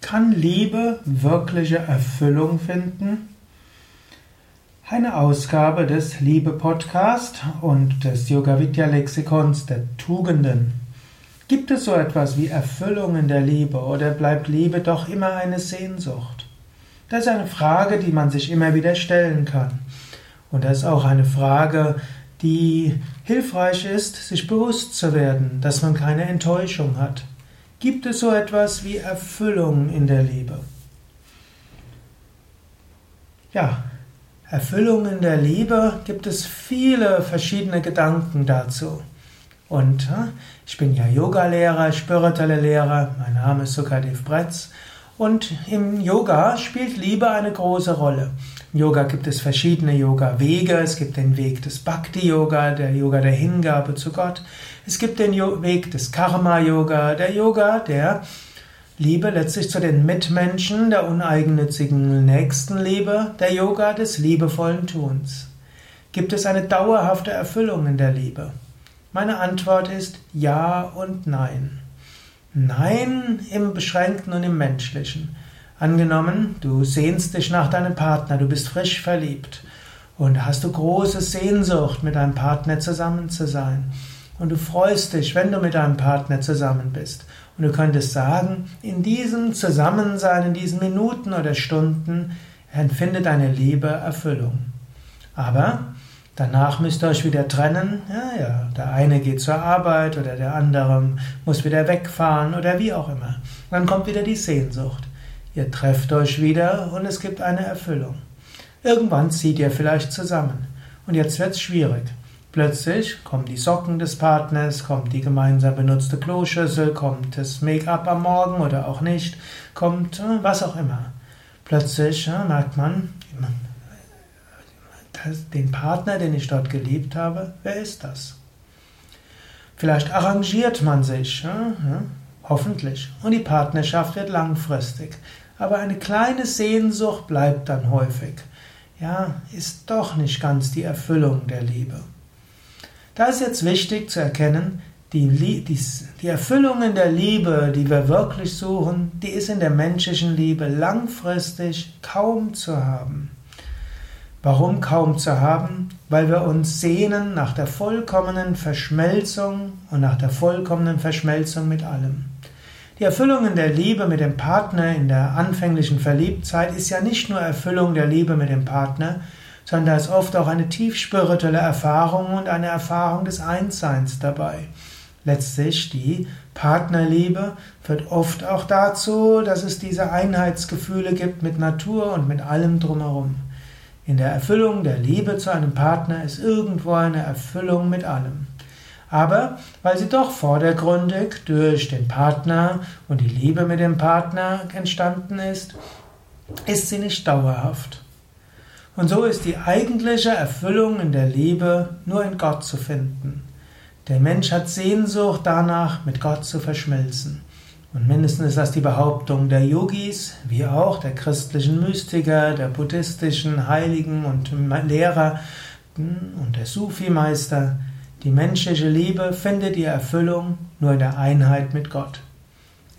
Kann Liebe wirkliche Erfüllung finden? Eine Ausgabe des Liebe Podcast und des Yoga Vidya Lexikons der Tugenden. Gibt es so etwas wie Erfüllung in der Liebe oder bleibt Liebe doch immer eine Sehnsucht? Das ist eine Frage, die man sich immer wieder stellen kann. Und das ist auch eine Frage, die hilfreich ist, sich bewusst zu werden, dass man keine Enttäuschung hat. Gibt es so etwas wie Erfüllung in der Liebe? Ja, Erfüllung in der Liebe gibt es viele verschiedene Gedanken dazu. Und ich bin ja Yoga-Lehrer, spirituelle Lehrer, mein Name ist Sukadev Bretz und im Yoga spielt Liebe eine große Rolle. Im Yoga gibt es verschiedene Yoga-Wege. Es gibt den Weg des Bhakti-Yoga, der Yoga der Hingabe zu Gott. Es gibt den Weg des Karma-Yoga, der Yoga der Liebe letztlich zu den Mitmenschen, der uneigennützigen Nächstenliebe, der Yoga des liebevollen Tuns. Gibt es eine dauerhafte Erfüllung in der Liebe? Meine Antwort ist ja und nein. Nein im Beschränkten und im Menschlichen. Angenommen, du sehnst dich nach deinem Partner, du bist frisch verliebt und hast du große Sehnsucht, mit deinem Partner zusammen zu sein. Und du freust dich, wenn du mit deinem Partner zusammen bist. Und du könntest sagen, in diesem Zusammensein, in diesen Minuten oder Stunden, empfindet deine Liebe Erfüllung. Aber Danach müsst ihr euch wieder trennen. Ja, ja, der eine geht zur Arbeit oder der andere muss wieder wegfahren oder wie auch immer. Dann kommt wieder die Sehnsucht. Ihr trefft euch wieder und es gibt eine Erfüllung. Irgendwann zieht ihr vielleicht zusammen. Und jetzt wird es schwierig. Plötzlich kommen die Socken des Partners, kommt die gemeinsam benutzte Kloschüssel, kommt das Make-up am Morgen oder auch nicht, kommt äh, was auch immer. Plötzlich ja, merkt man, den Partner, den ich dort geliebt habe, wer ist das? Vielleicht arrangiert man sich, ja, ja, hoffentlich, und die Partnerschaft wird langfristig. Aber eine kleine Sehnsucht bleibt dann häufig. Ja, ist doch nicht ganz die Erfüllung der Liebe. Da ist jetzt wichtig zu erkennen, die, die, die Erfüllung in der Liebe, die wir wirklich suchen, die ist in der menschlichen Liebe langfristig kaum zu haben. Warum kaum zu haben? Weil wir uns sehnen nach der vollkommenen Verschmelzung und nach der vollkommenen Verschmelzung mit allem. Die Erfüllung in der Liebe mit dem Partner in der anfänglichen Verliebtheit ist ja nicht nur Erfüllung der Liebe mit dem Partner, sondern da ist oft auch eine tief spirituelle Erfahrung und eine Erfahrung des Einsseins dabei. Letztlich die Partnerliebe führt oft auch dazu, dass es diese Einheitsgefühle gibt mit Natur und mit allem drumherum. In der Erfüllung der Liebe zu einem Partner ist irgendwo eine Erfüllung mit allem. Aber weil sie doch vordergründig durch den Partner und die Liebe mit dem Partner entstanden ist, ist sie nicht dauerhaft. Und so ist die eigentliche Erfüllung in der Liebe nur in Gott zu finden. Der Mensch hat Sehnsucht danach, mit Gott zu verschmelzen. Und mindestens ist das die Behauptung der Yogis, wie auch der christlichen Mystiker, der buddhistischen Heiligen und Lehrer und der Sufi-Meister. Die menschliche Liebe findet ihre Erfüllung nur in der Einheit mit Gott.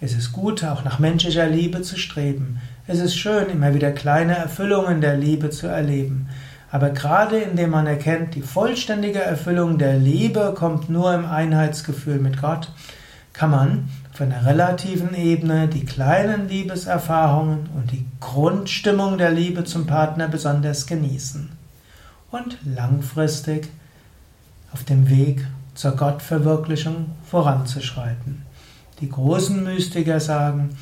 Es ist gut, auch nach menschlicher Liebe zu streben. Es ist schön, immer wieder kleine Erfüllungen der Liebe zu erleben. Aber gerade indem man erkennt, die vollständige Erfüllung der Liebe kommt nur im Einheitsgefühl mit Gott, kann man von der relativen Ebene die kleinen Liebeserfahrungen und die Grundstimmung der Liebe zum Partner besonders genießen und langfristig auf dem Weg zur Gottverwirklichung voranzuschreiten. Die großen Mystiker sagen,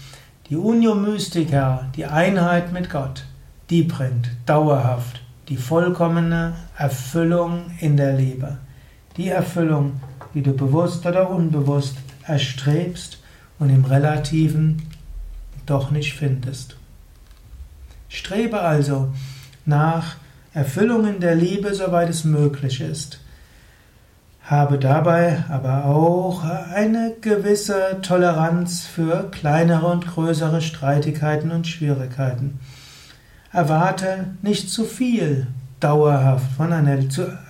die Unio Mystica, die Einheit mit Gott, die bringt dauerhaft die vollkommene Erfüllung in der Liebe. Die Erfüllung, die du bewusst oder unbewusst erstrebst und im Relativen doch nicht findest. Strebe also nach Erfüllungen der Liebe, soweit es möglich ist. Habe dabei aber auch eine gewisse Toleranz für kleinere und größere Streitigkeiten und Schwierigkeiten. Erwarte nicht zu viel dauerhaft von einer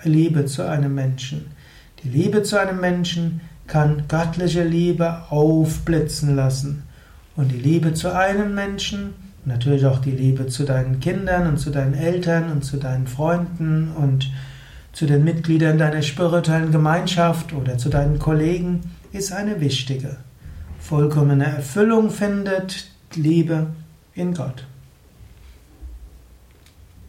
Liebe zu einem Menschen. Die Liebe zu einem Menschen kann göttliche Liebe aufblitzen lassen Und die Liebe zu einem Menschen, natürlich auch die Liebe zu deinen Kindern und zu deinen Eltern und zu deinen Freunden und zu den Mitgliedern deiner spirituellen Gemeinschaft oder zu deinen Kollegen, ist eine wichtige. Vollkommene Erfüllung findet Liebe in Gott.